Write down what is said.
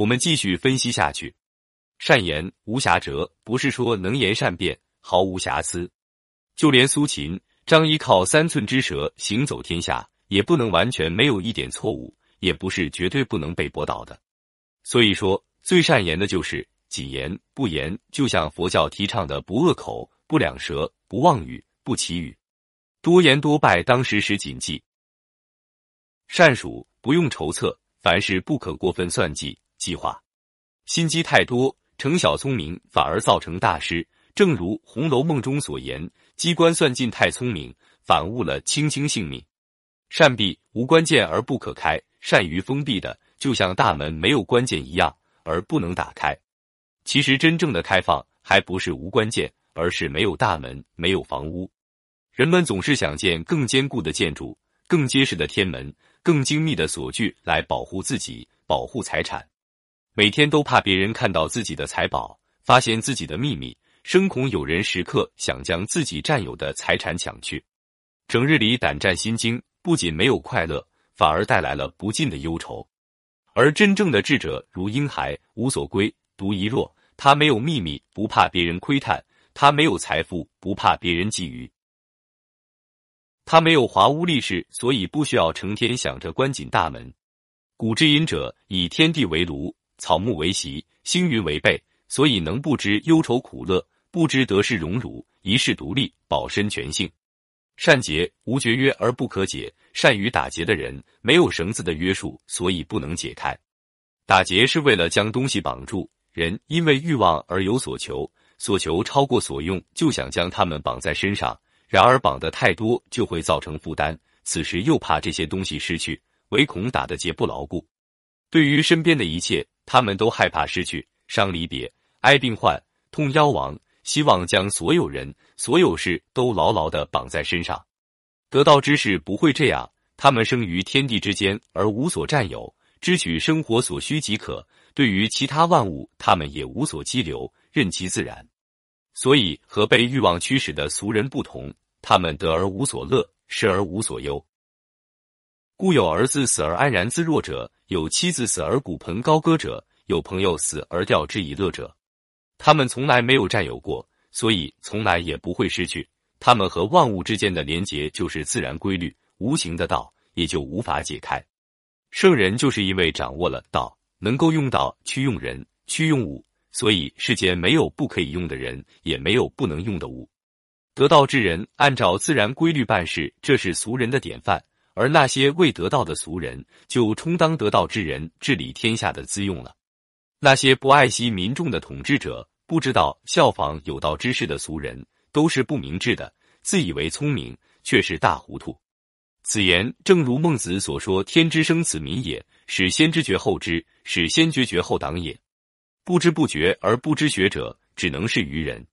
我们继续分析下去。善言无瑕谪，不是说能言善辩，毫无瑕疵。就连苏秦、张仪靠三寸之舌行走天下，也不能完全没有一点错误，也不是绝对不能被驳倒的。所以说，最善言的就是谨言不言，就像佛教提倡的不恶口、不两舌、不妄语、不绮语。多言多败，当时时谨记。善数不用筹策，凡事不可过分算计计划，心机太多。成小聪明反而造成大失，正如《红楼梦》中所言：“机关算尽太聪明，反误了卿卿性命。”善闭无关键而不可开，善于封闭的，就像大门没有关键一样，而不能打开。其实真正的开放，还不是无关键，而是没有大门，没有房屋。人们总是想建更坚固的建筑、更结实的天门、更精密的锁具来保护自己、保护财产。每天都怕别人看到自己的财宝，发现自己的秘密，生恐有人时刻想将自己占有的财产抢去，整日里胆战心惊，不仅没有快乐，反而带来了不尽的忧愁。而真正的智者如婴孩，无所归，独一若。他没有秘密，不怕别人窥探；他没有财富，不怕别人觊觎；他没有华屋丽室，所以不需要成天想着关紧大门。古之隐者，以天地为炉。草木为席，星云为被，所以能不知忧愁苦乐，不知得失荣辱，一世独立，保身全性。善结无绝约而不可解，善于打结的人没有绳子的约束，所以不能解开。打结是为了将东西绑住，人因为欲望而有所求，所求超过所用，就想将他们绑在身上。然而绑得太多就会造成负担，此时又怕这些东西失去，唯恐打的结不牢固。对于身边的一切。他们都害怕失去、伤离别、挨病患、痛夭亡，希望将所有人、所有事都牢牢的绑在身上。得道之士不会这样，他们生于天地之间而无所占有，只取生活所需即可。对于其他万物，他们也无所羁留，任其自然。所以和被欲望驱使的俗人不同，他们得而无所乐，失而无所忧。故有儿子死而安然自若者，有妻子死而骨盆高歌者，有朋友死而吊之以乐者。他们从来没有占有过，所以从来也不会失去。他们和万物之间的连结就是自然规律，无形的道也就无法解开。圣人就是因为掌握了道，能够用道去用人，去用物，所以世间没有不可以用的人，也没有不能用的物。得道之人按照自然规律办事，这是俗人的典范。而那些未得道的俗人，就充当得道之人治理天下的资用了。那些不爱惜民众的统治者，不知道效仿有道之士的俗人，都是不明智的，自以为聪明，却是大糊涂。此言正如孟子所说：“天之生此民也，使先知觉后知，使先觉觉后党也。”不知不觉而不知学者，只能是愚人。